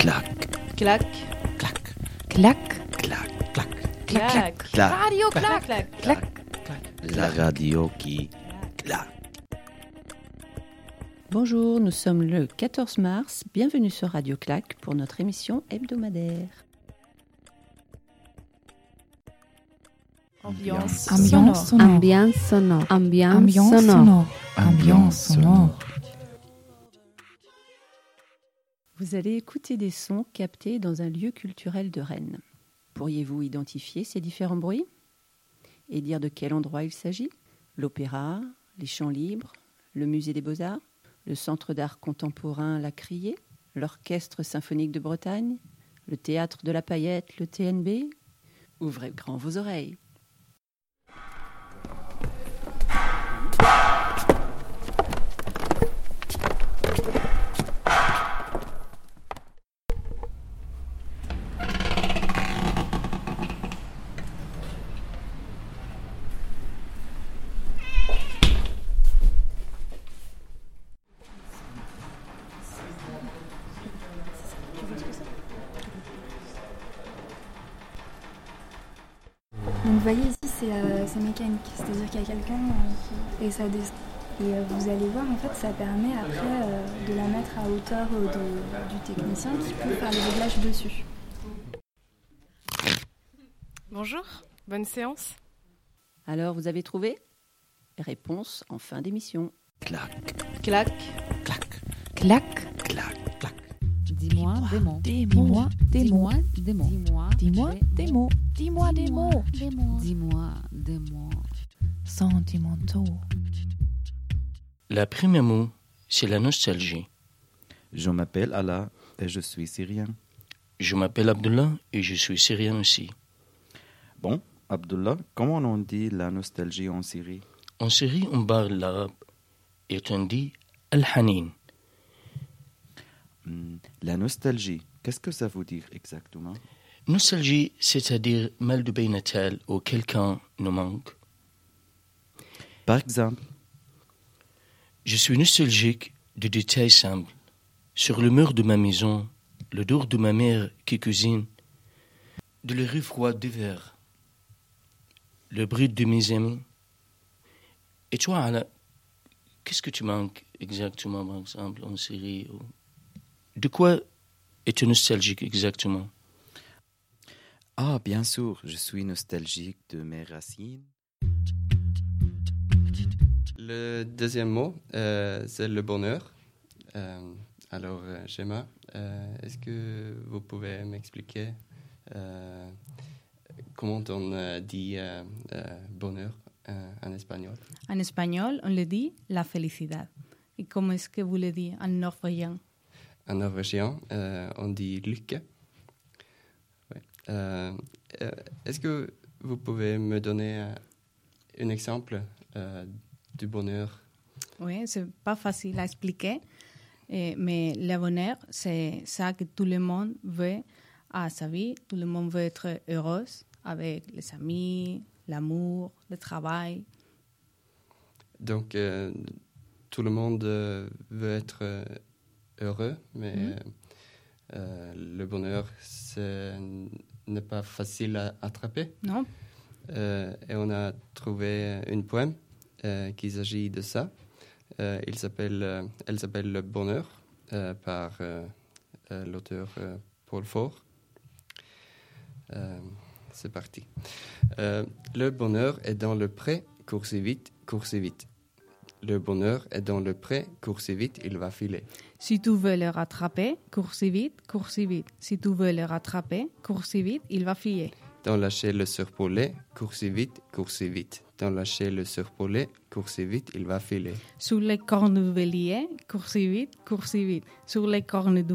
Clac, Clac, clac, Clac, clac, clac, clac, clac. Radio clac, clac, clac. La radio qui clac. Bonjour, nous sommes le 14 mars. Bienvenue sur Radio Clac pour notre émission hebdomadaire. Ambiance. Ambiance sonore. Ambiance sonore. Ambiance, sonore. Ambiance sonore. Vous allez écouter des sons captés dans un lieu culturel de Rennes. Pourriez-vous identifier ces différents bruits Et dire de quel endroit il s'agit? L'opéra, les chants libres, le musée des beaux-arts, le centre d'art contemporain La Criée, l'orchestre symphonique de Bretagne, le théâtre de la Paillette, le TNB Ouvrez grand vos oreilles. Vous voyez ici c'est euh, c'est mécanique, c'est-à-dire qu'il y a quelqu'un euh, qui- et ça descend. Et euh, vous allez voir en fait ça permet après euh, de la mettre à hauteur de- du technicien qui peut faire les réglages dessus. Bonjour, bonne séance. Alors, vous avez trouvé? Réponse en fin d'émission. Clac, Clac, clac, Clac. clac, clac. Dis-moi des mots. Des mots. Des mots. des mots. Dis-moi Dis-moi des mots. Dis-moi des mots. Dis-moi des mots. Sentimentaux. Le premier mot, c'est la nostalgie. Je m'appelle Allah et je suis syrien. Je m'appelle Abdullah et je suis syrien aussi. Bon, Abdullah, comment on dit la nostalgie en Syrie? En Syrie, on parle l'arabe et on dit Al-Hanin. Hmm, La nostalgie, qu'est-ce que ça veut dire exactement? Nostalgie, c'est-à-dire mal de natal ou quelqu'un nous manque. Par exemple, Je suis nostalgique de détails simples. Sur le mur de ma maison, le dos de ma mère qui cuisine, de la rue froide d'hiver, le bruit de mes amis. Et toi, Ala, qu'est-ce que tu manques exactement, par exemple, en Syrie ou- De quoi es-tu nostalgique exactement? Ah bien sûr, je suis nostalgique de mes racines. Le deuxième mot, euh, c'est le bonheur. Euh, alors, euh, Gemma, euh, est-ce que vous pouvez m'expliquer euh, comment on euh, dit euh, euh, bonheur euh, en espagnol? En espagnol, on le dit la felicidad. ¿Y cómo es que vous le dites en norvégien? En norvégien, euh, on dit lykke. Euh, euh, est-ce que vous pouvez me donner euh, un exemple du bonheur? Oui, c'est pas facile à expliquer, eh, mais le bonheur, c'est ça que tout le monde veut à sa vie. Tout le monde veut être heureux avec les amis, l'amour, le travail. Donc, euh, tout le monde veut être heureux, mais euh, euh, le bonheur, ce n'est pas facile à attraper. Non Euh, et on a trouvé un poème euh, qui s'agit de ça. Euh, il s'appelle, euh, elle s'appelle Le bonheur par l'auteur Paul Faure. C'est parti. Le bonheur est dans le pré, coursez vite, coursez vite. Le bonheur est dans le pré, coursez vite, il va filer. Si tu veux le rattraper, cours si vite, cours si vite. Si tu veux le rattraper, cours si vite, il va filer. Dans chaîne surpolé, coursez vite, coursez vite. Dans chaîne surpolé, coursez vite, il va filer. Sur les cornes du cours si vite, cours si vite. Sur les cornes du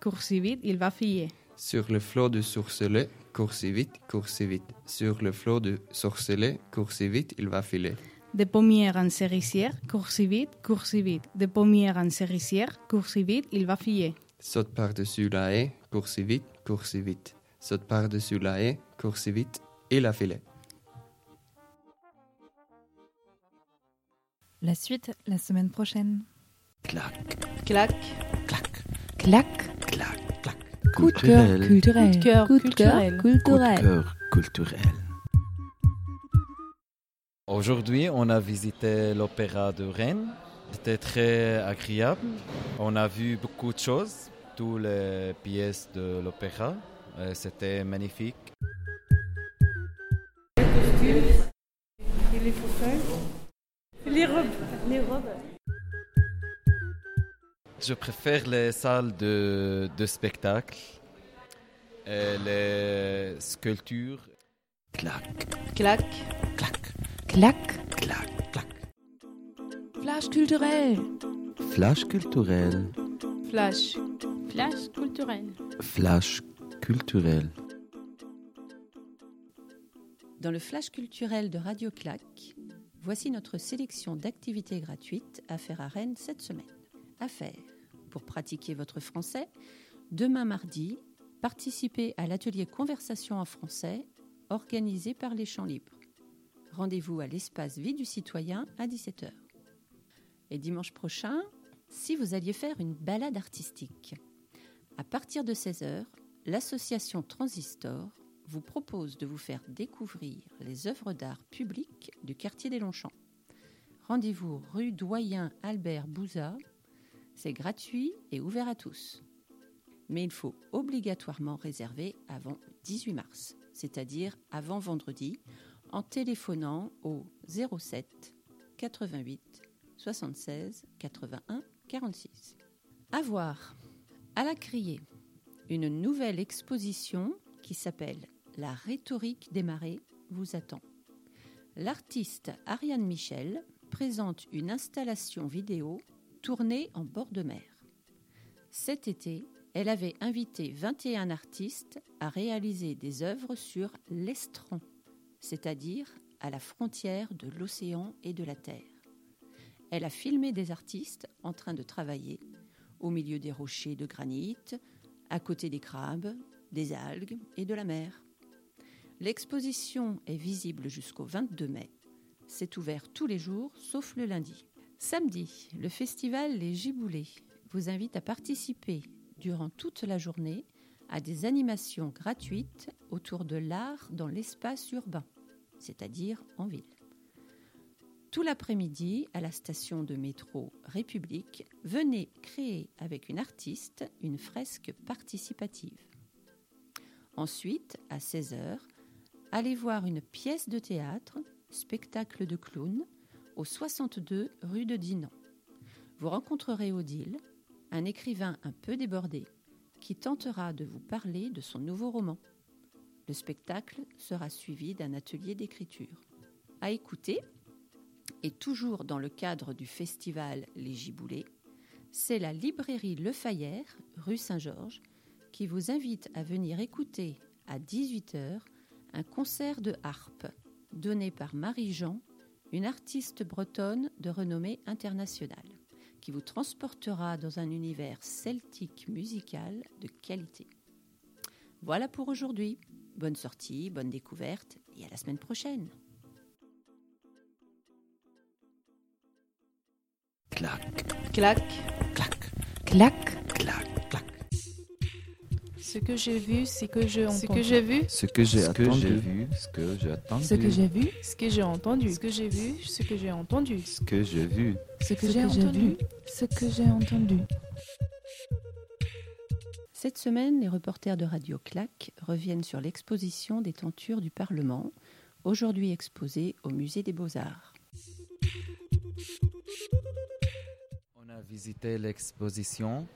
cours si vite, il va filer. Sur le flot du sourcelet, coursez vite, coursez vite. Sur le flot du sorcelet, coursez vite, il va filer. De pommière en cerisière, cours si vite, cours si vite. De pommière en cerisière, cours si vite, il va filer. Saute par-dessus la haie, coursez vite, coursez vite. Saute par-dessus la haie, coursez vite, il a filé. La suite la semaine prochaine. Clac, clac, clac, Clac. clac, clac. Coup de cœur culturel. culturel. Coup de cœur culturel. Coup de culturel. cœur culturel. Aujourd'hui, on a visité l'opéra de Rennes. C'était très agréable. On a vu beaucoup de choses, toutes les pièces de l'opéra. Euh, C'était magnifique. Et les fauteuils. Les robes. Les robes. Je préfère les salles de, de spectacle, et les sculptures. Clac, Clac. Clac, Clac. clac. Flash culturel. Flash culturel. Flash. Flash culturel. Flash culturel. Dans le flash culturel de Radio Clac, voici notre sélection d'activités gratuites à faire à Rennes cette semaine. À faire pour pratiquer votre français, demain mardi, participez à l'atelier Conversation en français organisé par les Champs Libres. Rendez-vous à l'espace Vie du Citoyen à 17h. Et dimanche prochain, si vous alliez faire une balade artistique. À partir de 16h, l'association Transistor vous propose de vous faire découvrir les œuvres d'art publiques du quartier des Longchamps. Rendez-vous rue Doyen Albert Bouza. C'est gratuit et ouvert à tous. Mais il faut obligatoirement réserver avant 18 mars, c'est-à-dire avant vendredi, en téléphonant au 07 88 76 81 46. À voir, à la criée, une nouvelle exposition qui s'appelle La rhétorique des marées vous attend. L'artiste Ariane Michel présente une installation vidéo tournée en bord de mer. Cet été, elle avait invité 21 artistes à réaliser des œuvres sur l'estran, c'est-à-dire à la frontière de l'océan et de la terre. Elle a filmé des artistes en train de travailler au milieu des rochers de granit, à côté des crabes, des algues et de la mer. L'exposition est visible jusqu'au 22 mai. C'est ouvert tous les jours sauf le lundi. Samedi, le festival Les Giboulées vous invite à participer durant toute la journée à des animations gratuites autour de l'art dans l'espace urbain, c'est-à-dire en ville. Tout l'après-midi, à la station de métro République, venez créer avec une artiste une fresque participative. Ensuite, à 16h, allez voir une pièce de théâtre, spectacle de clown, au 62 rue de Dinan. Vous rencontrerez Odile, un écrivain un peu débordé, qui tentera de vous parler de son nouveau roman. Le spectacle sera suivi d'un atelier d'écriture. À écouter, et toujours dans le cadre du festival Les Giboulées, c'est la librairie Le Fayère, rue Saint-Georges, qui vous invite à venir écouter à 18h un concert de harpe donné par Marie-Jean, une artiste bretonne de renommée internationale, qui vous transportera dans un univers celtique musical de qualité. Voilà pour aujourd'hui. Bonne sortie, bonne découverte et à la semaine prochaine. Clac, Clac. clac, Clac. clac, clac. Ce que j'ai vu, c'est que j'ai entendu. Ce que j'ai vu, Ce que j'ai ce que j'ai attendu. vu, ce que j'ai attendu. Ce que j'ai vu. Ce que j'ai entendu. Ce que j'ai vu, ce que j'ai entendu. Ce que j'ai vu. Ce que j'ai entendu. Ce que j'ai entendu. Cette semaine, les reporters de Radio Clac reviennent sur l'exposition des tentures du Parlement, aujourd'hui exposée au Musée des Beaux-Arts. On a visité l'exposition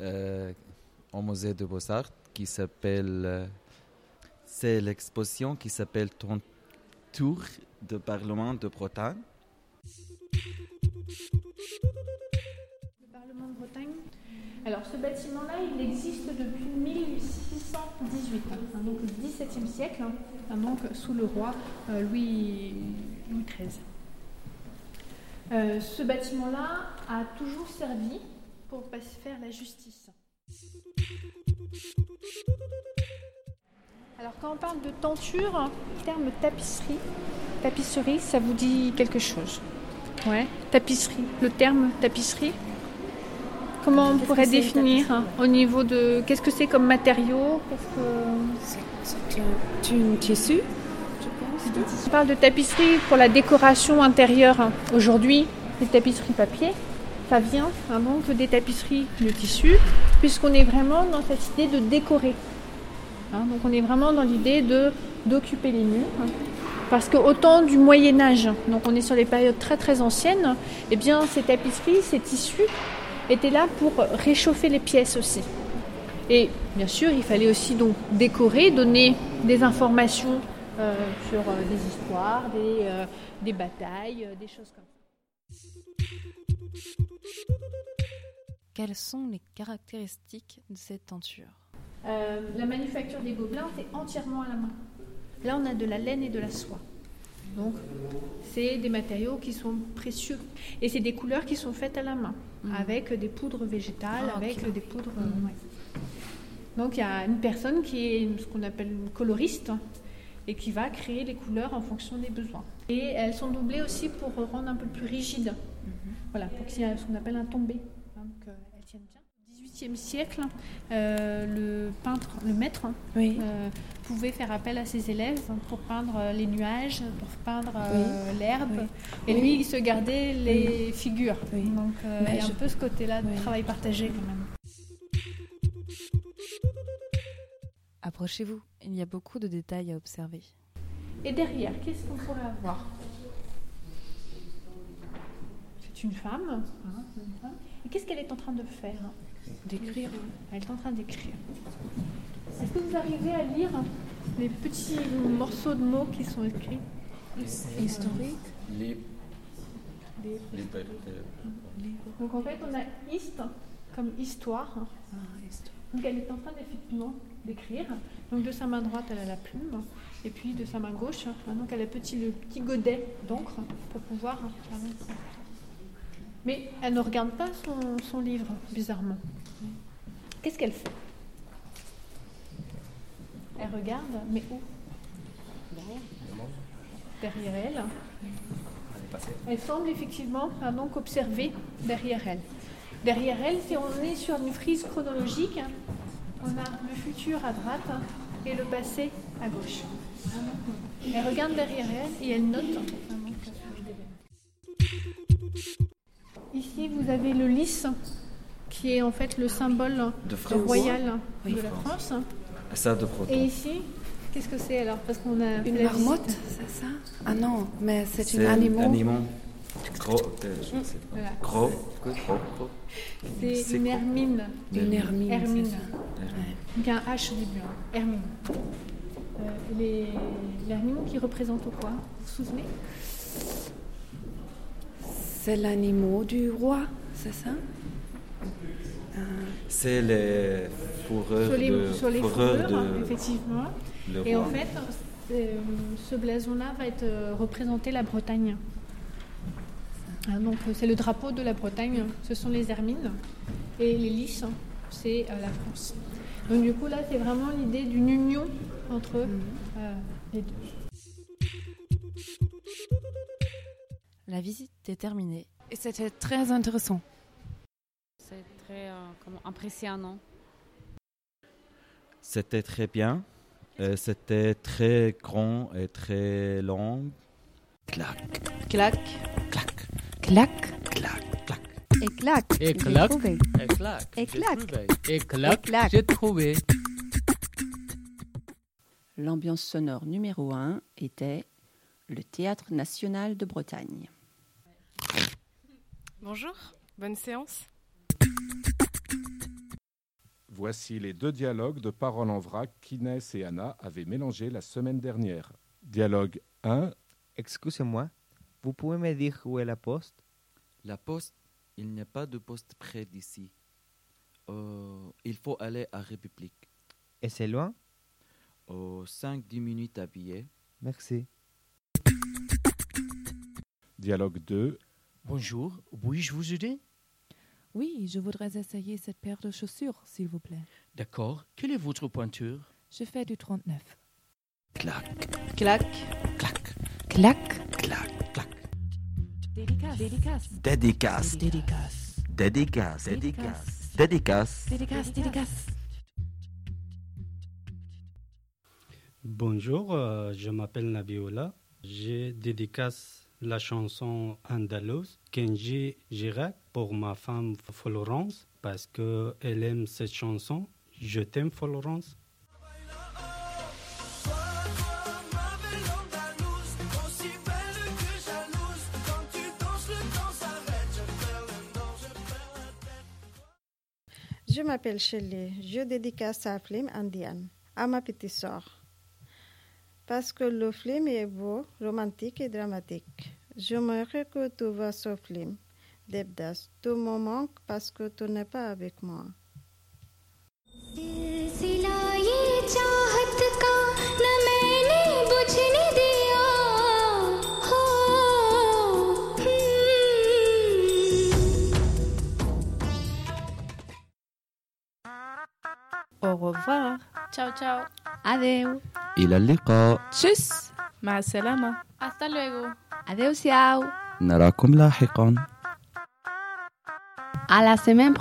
euh, au musée de Beaux-Arts qui s'appelle. euh, c'est l'exposition qui s'appelle Ton Tour de Parlement de Bretagne. Alors ce bâtiment-là, il existe depuis 1618, hein, donc le XVIIe siècle, hein, donc sous le roi euh, Louis, Louis XIII. Euh, ce bâtiment-là a toujours servi pour faire la justice. Alors quand on parle de tenture, le terme tapisserie, tapisserie, ça vous dit quelque chose? Ouais, tapisserie. Le terme tapisserie? Comment on pourrait que définir hein, au niveau de qu'est-ce que c'est comme matériau? C'est un tissu On parle de tapisserie pour la décoration intérieure. Aujourd'hui, les tapisseries papier, ça vient hein, donc des tapisseries de tissu, puisqu'on est vraiment dans cette idée de décorer. Hein, donc on est vraiment dans l'idée de d'occuper les murs. hein. Parce que autant du Moyen Âge, donc on est sur les périodes très très anciennes, eh bien ces tapisseries, ces tissus étaient là pour réchauffer les pièces aussi. Et bien sûr, il fallait aussi donc décorer, donner des informations euh, sur euh, des histoires, des, euh, des batailles, des choses comme ça. Quelles sont les caractéristiques de cette tenture la manufacture des gobelins, c'est entièrement à la main. Là, on a de la laine et de la soie. Donc, c'est des matériaux qui sont précieux. Et c'est des couleurs qui sont faites à la main, avec des poudres végétales, Ah, avec des poudres. ouais. Donc, il y a une personne qui est ce qu'on appelle une coloriste et qui va créer les couleurs en fonction des besoins. Et elles sont doublées aussi pour rendre un peu plus rigide. Voilà, pour qu'il y ait ce qu'on appelle un tombé. hein, donc, euh, tiennent bien. Siècle, euh, le peintre, le maître, Oui. euh, pouvait faire appel à ses élèves pour peindre euh, les nuages, pour peindre euh, l'herbe. Oui. Et Oui. lui, il se gardait les figures. Oui. Donc, euh, il y a je- un peu ce côté-là de Oui. travail partagé quand même. Approchez-vous, il y a beaucoup de détails à observer. Et derrière, qu'est-ce qu'on pourrait avoir? C'est une femme. hein, une femme. Et qu'est-ce qu'elle est en train de faire D'écrire. Elle est en train d'écrire. Est-ce que vous arrivez à lire les petits morceaux de mots qui sont écrits Historique. Des- Liberté. Donc en fait, on a hist comme histoire. Ah, histoire. Donc elle est en train effectivement d'écrire. Donc de sa main droite, elle a la plume. Et puis de sa main gauche, hein, donc elle a petit, le petit godet d'encre pour pouvoir avancer. Mais elle ne regarde pas son, son livre, bizarrement. Qu'est-ce qu'elle fait? Elle regarde, mais où? Derrière elle. Elle semble effectivement donc observer derrière elle. Derrière elle, si on est sur une frise chronologique, on a le futur à droite et le passé à gauche. Elle regarde derrière elle et elle note. Vous avez le lys, qui est en fait le symbole De France. royal Oui. de la France. Ça de. Et ici, qu'est-ce que c'est alors Parce qu'on a Une marmotte, c'est ça? Ah non, mais c'est C'est un animal. animal. Gros. euh, je sais pas. Voilà. Gros. Gros. gros. C'est une hermine. Une hermine. Hermine. Donc un H au début, hein. Hermine. Euh, les l'hermine qui représente quoi? Vous vous souvenez? C'est l'animal du roi, c'est ça? Ah, C'est les fourreurs Sur les, de, sur les fourreurs fourrures, de effectivement. le Et en fait, euh, ce blason-là va être euh, représenter la Bretagne. Hein, donc euh, c'est le drapeau de la Bretagne, ce sont les hermines. Et les lys, hein, c'est la France. Donc du coup là, c'est vraiment l'idée d'une union entre euh, les deux. La visite est terminée. Et c'était très intéressant. C'est très euh, comment, impressionnant. C'était très bien. Euh, C'était très grand et très long. Clac, Clac, clac, Clac. clac, clac. Et clac, Et clac. Et clac. Et clac. Et clac. J'ai trouvé. L'ambiance sonore numéro 1 était le Théâtre national de Bretagne. Bonjour, bonne séance. Voici les deux dialogues de Parole en vrac qu'Inès et Anna avaient mélangés la semaine dernière. Dialogue 1. Excusez-moi, vous pouvez me dire où est la poste? La poste, il n'y a pas de poste près d'ici. Euh, il faut aller à République. Et c'est loin? Aux 5-10 minutes à pied. Merci. Dialogue 2. Bonjour, puis-je vous aider? Oui, je voudrais essayer cette paire de chaussures, s'il vous plaît. D'accord. Quelle est votre pointure? Je fais du 39. Clac, clac, clac, Clac. clac, clac. Dédicace. Dédicace. Dédicace. Dédicace. Dédicace. Dédicace. Dédicace. Dédicace, dédicace. Bonjour, euh, je m'appelle Nabiola. Je dédicace la chanson andalouse Kenji Girac pour ma femme Florence parce qu'elle aime cette chanson. Je t'aime Florence. Je m'appelle Shelley. Je dédicace à film indienne, à ma petite sœur parce que le film est beau, romantique et dramatique. J'aimerais que tu vois ce film. Devdas, tu me manques parce que tu n'es pas avec moi. Au revoir. Ciao, ciao. Adeu. إلى اللقاء. تشيس مع السلامة. حتى لويغو. أديوس سياو. نراكم لاحقا. À la semaine